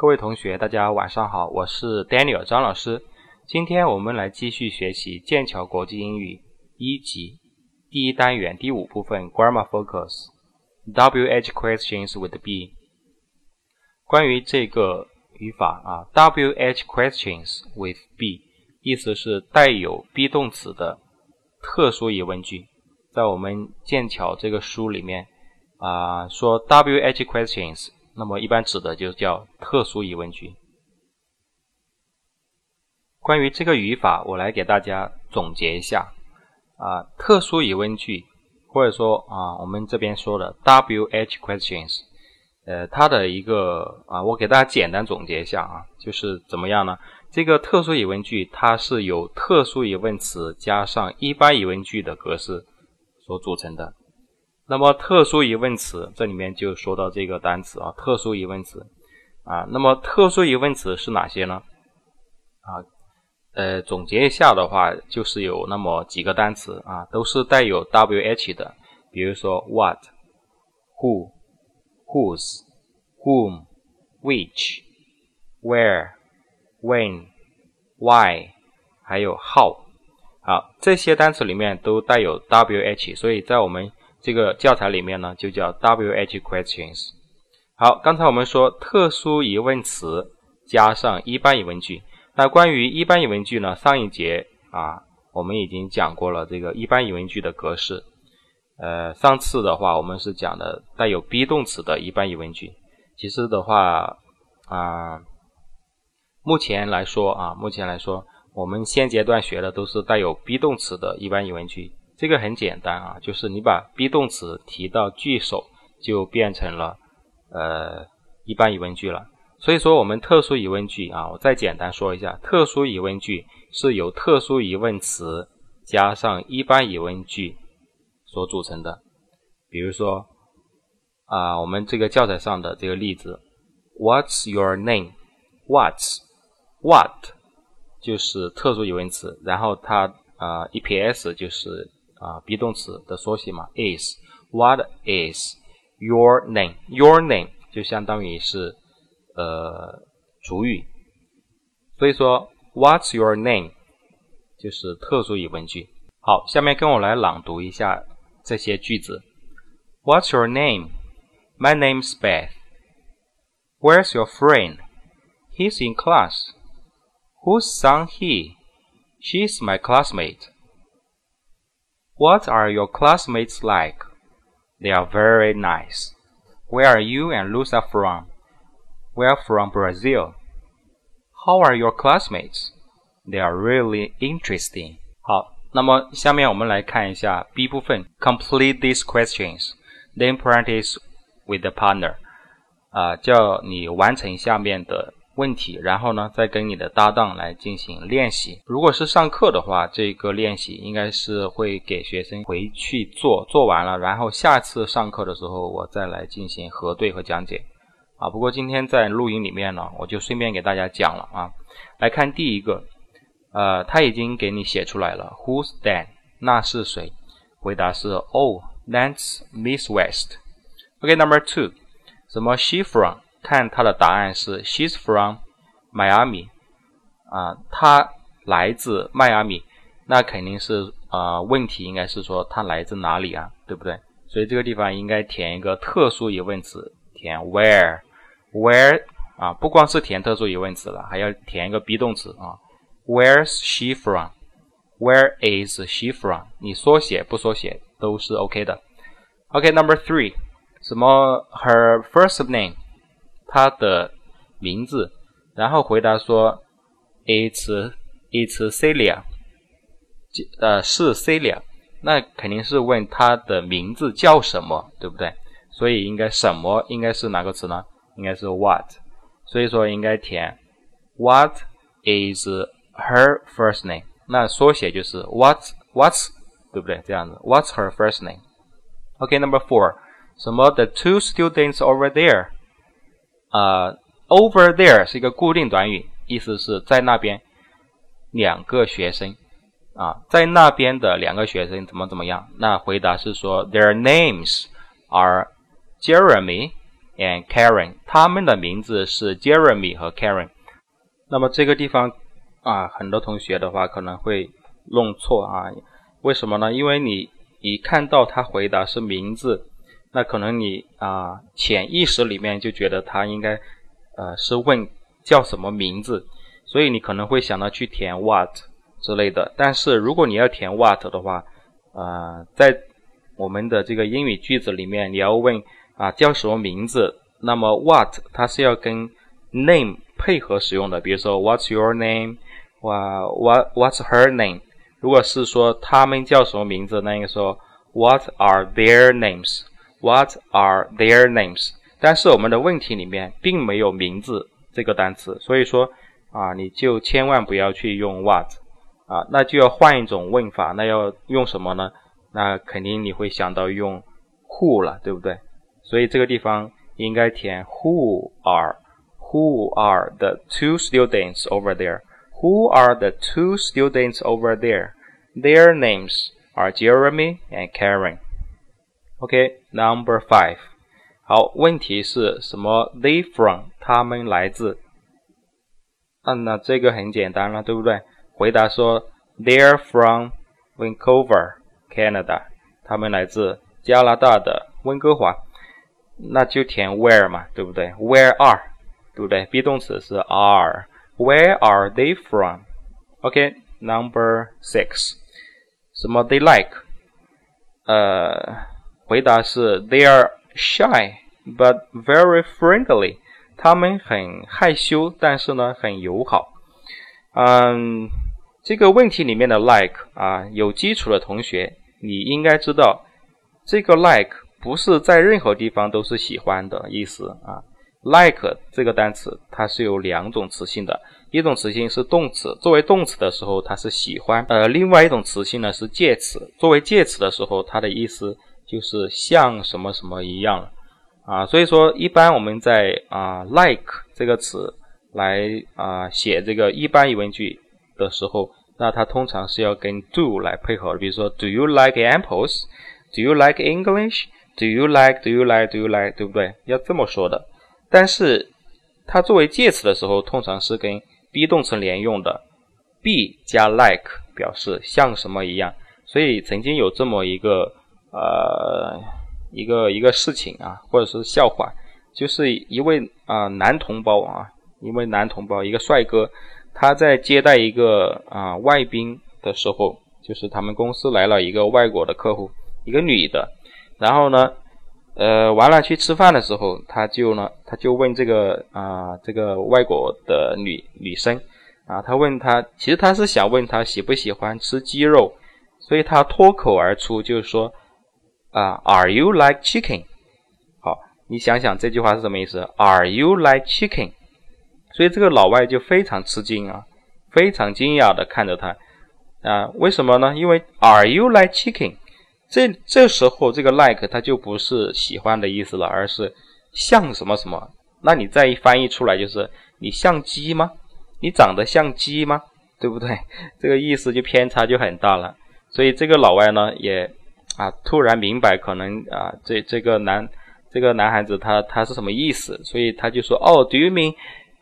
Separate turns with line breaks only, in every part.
各位同学，大家晚上好，我是 Daniel 张老师。今天我们来继续学习剑桥国际英语一级第一单元第五部分 Grammar Focus WH Questions with B。关于这个语法啊，WH Questions with B，意思是带有 be 动词的特殊疑问句。在我们剑桥这个书里面啊，说 WH Questions。那么一般指的就叫特殊疑问句。关于这个语法，我来给大家总结一下啊，特殊疑问句或者说啊，我们这边说的 WH questions，呃，它的一个啊，我给大家简单总结一下啊，就是怎么样呢？这个特殊疑问句它是由特殊疑问词加上一般疑问句的格式所组成的。那么特殊疑问词这里面就说到这个单词啊，特殊疑问词啊，那么特殊疑问词是哪些呢？啊，呃，总结一下的话，就是有那么几个单词啊，都是带有 wh 的，比如说 what、who、whose、whom、which、where、when、why，还有 how。好，这些单词里面都带有 wh，所以在我们这个教材里面呢，就叫 WH questions。好，刚才我们说特殊疑问词加上一般疑问句。那关于一般疑问句呢，上一节啊，我们已经讲过了这个一般疑问句的格式。呃，上次的话，我们是讲的带有 be 动词的一般疑问句。其实的话啊，目前来说啊，目前来说，我们现阶段学的都是带有 be 动词的一般疑问句。这个很简单啊，就是你把 be 动词提到句首，就变成了呃一般疑问句了。所以说我们特殊疑问句啊，我再简单说一下，特殊疑问句是由特殊疑问词加上一般疑问句所组成的。比如说啊，我们这个教材上的这个例子，What's your name？What's？What？就是特殊疑问词，然后它啊 EPS 就是。啊，be 动词的缩写嘛，is。What is your name? Your name 就相当于是呃主语，所以说 What's your name 就是特殊疑问句。好，下面跟我来朗读一下这些句子。What's your name? My name's Beth. Where's your friend? He's in class. Whose son he? She's my classmate. What are your classmates like? They are very nice. Where are you and Lucia from? We're from Brazil. How are your classmates? They are really interesting. 好，那么下面我们来看一下 B 部分，complete these questions, then practice with the partner. 啊，叫你完成下面的 问题，然后呢，再跟你的搭档来进行练习。如果是上课的话，这个练习应该是会给学生回去做，做完了，然后下次上课的时候我再来进行核对和讲解。啊，不过今天在录音里面呢，我就顺便给大家讲了啊。来看第一个，呃，他已经给你写出来了，Who's that？那是谁？回答是，Oh，that's Miss West。OK，Number two，什么？She from？看他的答案是 She's from Miami，啊，她来自迈阿密，那肯定是啊，问题应该是说她来自哪里啊，对不对？所以这个地方应该填一个特殊疑问词，填 Where，Where 啊，不光是填特殊疑问词了，还要填一个 be 动词啊，Where's she from？Where is she from？你缩写不缩写都是 OK 的。OK，Number three，什么？Her first name？他的名字，然后回答说，It's It's Celia，呃是 Celia，那肯定是问他的名字叫什么，对不对？所以应该什么应该是哪个词呢？应该是 What，所以说应该填 What is her first name？那缩写就是 What's What's，对不对？这样子 What's her first name？OK，Number four，什么？The two students over there。呃，over there 是一个固定短语，意思是在那边两个学生啊，在那边的两个学生怎么怎么样？那回答是说，their names are Jeremy and Karen，他们的名字是 Jeremy 和 Karen。那么这个地方啊，很多同学的话可能会弄错啊，为什么呢？因为你一看到他回答是名字，那可能你啊潜意识里面就觉得他应该呃是问叫什么名字，所以你可能会想到去填 what 之类的。但是如果你要填 what 的话，呃，在我们的这个英语句子里面，你要问啊叫什么名字，那么 what 它是要跟 name 配合使用的。比如说 What's your name？哇，What What's her name？如果是说他们叫什么名字，那应该说 What are their names？What are their names？但是我们的问题里面并没有名字这个单词，所以说啊，你就千万不要去用 what 啊，那就要换一种问法，那要用什么呢？那肯定你会想到用 who 了，对不对？所以这个地方应该填 who are who are the two students over there? Who are the two students over there? Their names are Jeremy and Karen. OK, number five. 好，问题是什么？They from 他们来自。啊，那这个很简单了，对不对？回答说 They're from Vancouver. Canada，他们来自加拿大的温哥华，那就填 where 嘛，对不对？Where are，对不对？be 动词是 are。Where are they from？OK，Number six，什么 they like？呃， 回答是 They are shy but very friendly。他们很害羞，但是呢很友好。嗯，这个问题里面的 like 啊，有基础的同学。你应该知道，这个 like 不是在任何地方都是喜欢的意思啊。like 这个单词它是有两种词性的，一种词性是动词，作为动词的时候它是喜欢，呃，另外一种词性呢是介词，作为介词的时候它的意思就是像什么什么一样啊。所以说，一般我们在啊 like 这个词来啊写这个一般疑问句的时候。那它通常是要跟 do 来配合的，比如说 Do you like apples？Do you like English？Do you like？Do you like？Do you like？对不对？要这么说的。但是它作为介词的时候，通常是跟 be 动词连用的，be 加 like 表示像什么一样。所以曾经有这么一个呃一个一个事情啊，或者是笑话，就是一位啊男同胞啊，一位男同胞，一个帅哥。他在接待一个啊外宾的时候，就是他们公司来了一个外国的客户，一个女的。然后呢，呃，完了去吃饭的时候，他就呢，他就问这个啊这个外国的女女生啊，他问他，其实他是想问他喜不喜欢吃鸡肉，所以他脱口而出就是说啊，Are you like chicken？好，你想想这句话是什么意思？Are you like chicken？所以这个老外就非常吃惊啊，非常惊讶的看着他啊，为什么呢？因为 Are you like chicken？这这时候这个 like 它就不是喜欢的意思了，而是像什么什么。那你再一翻译出来就是你像鸡吗？你长得像鸡吗？对不对？这个意思就偏差就很大了。所以这个老外呢也啊突然明白可能啊这这个男这个男孩子他他是什么意思，所以他就说哦，Do you mean？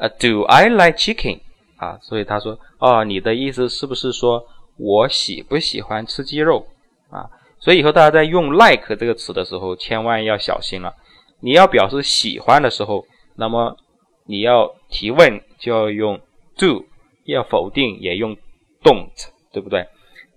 呃，Do I like chicken？啊，所以他说，哦，你的意思是不是说我喜不喜欢吃鸡肉？啊，所以以后大家在用 like 这个词的时候，千万要小心了。你要表示喜欢的时候，那么你要提问就要用 do，要否定也用 don't，对不对？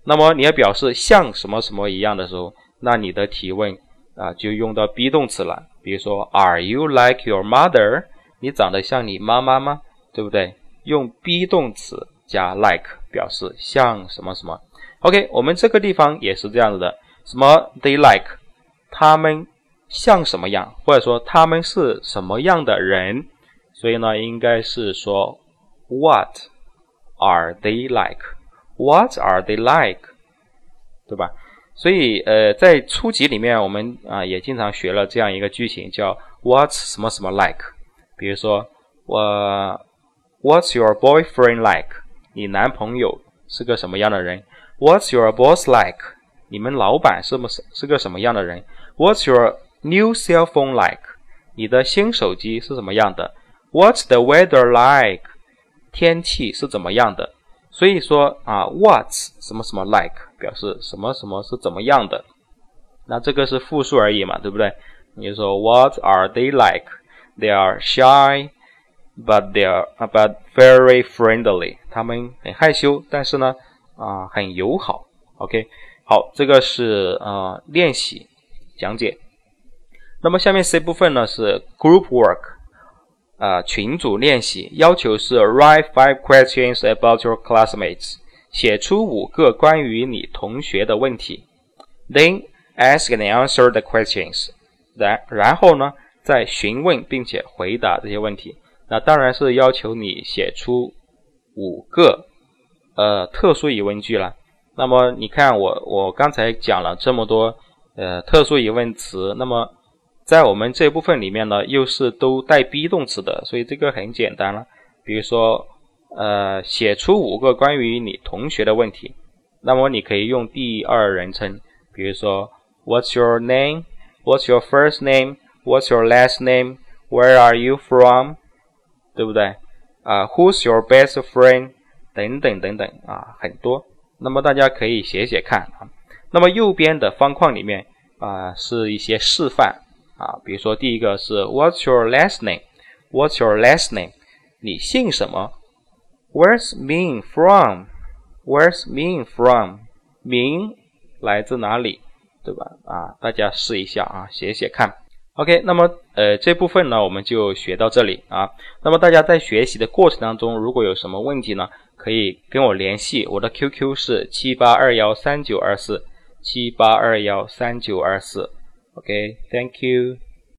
那么你要表示像什么什么一样的时候，那你的提问啊就用到 be 动词了。比如说，Are you like your mother？你长得像你妈妈吗？对不对？用 be 动词加 like 表示像什么什么。OK，我们这个地方也是这样子的。什么 they like，他们像什么样，或者说他们是什么样的人？所以呢，应该是说 What are they like？like？What are they like？对吧？所以呃，在初级里面，我们啊也经常学了这样一个句型，叫 What's 什么什么 like？比如说，我，What's your boyfriend like？你男朋友是个什么样的人？What's your boss like？你们老板是不是是个什么样的人？What's your new cell phone like？ 你的新手机是怎么样的？What's the weather like？天气是怎么样的？ 所以说啊，What's 什么什么 like 表示什么什么是怎么样的？那这个是复数而已嘛，对不对？你说 What are they like? They are shy, but they are but very friendly. 他们很害羞，但是呢，啊，很友好。OK，好，这个是呃练习讲解。那么下面 C 部分呢是 group work，啊，群组练习，要求是 write five questions about your classmates，写出五个关于你同学的问题。Then ask and answer the questions，然然后呢，再询问并且回答这些问题。那当然是要求你写出五个呃特殊疑问句了。那么你看我我刚才讲了这么多呃特殊疑问词，那么在我们这部分里面呢，又是都带 be 动词的，所以这个很简单了。比如说呃写出五个关于你同学的问题，那么你可以用第二人称，比如说。What's your name? What's your first name? What's your last name? Where are you from? 对不对？啊，Who's your best friend？等等等等啊，很多。那么大家可以写写看啊。那么右边的方框里面啊，是一些示范啊。比如说第一个是 What's your last name？What's your last name？你姓什么？Where's Ming from？Where's Ming from？明来自哪里？对吧？啊，大家试一下啊，写写看。OK，那么呃这部分呢我们就学到这里啊。那么大家在学习的过程当中，如果有什么问题呢，可以跟我联系，我的 QQ 是七八二幺三九二四七八二幺三九二四。OK，Thank you。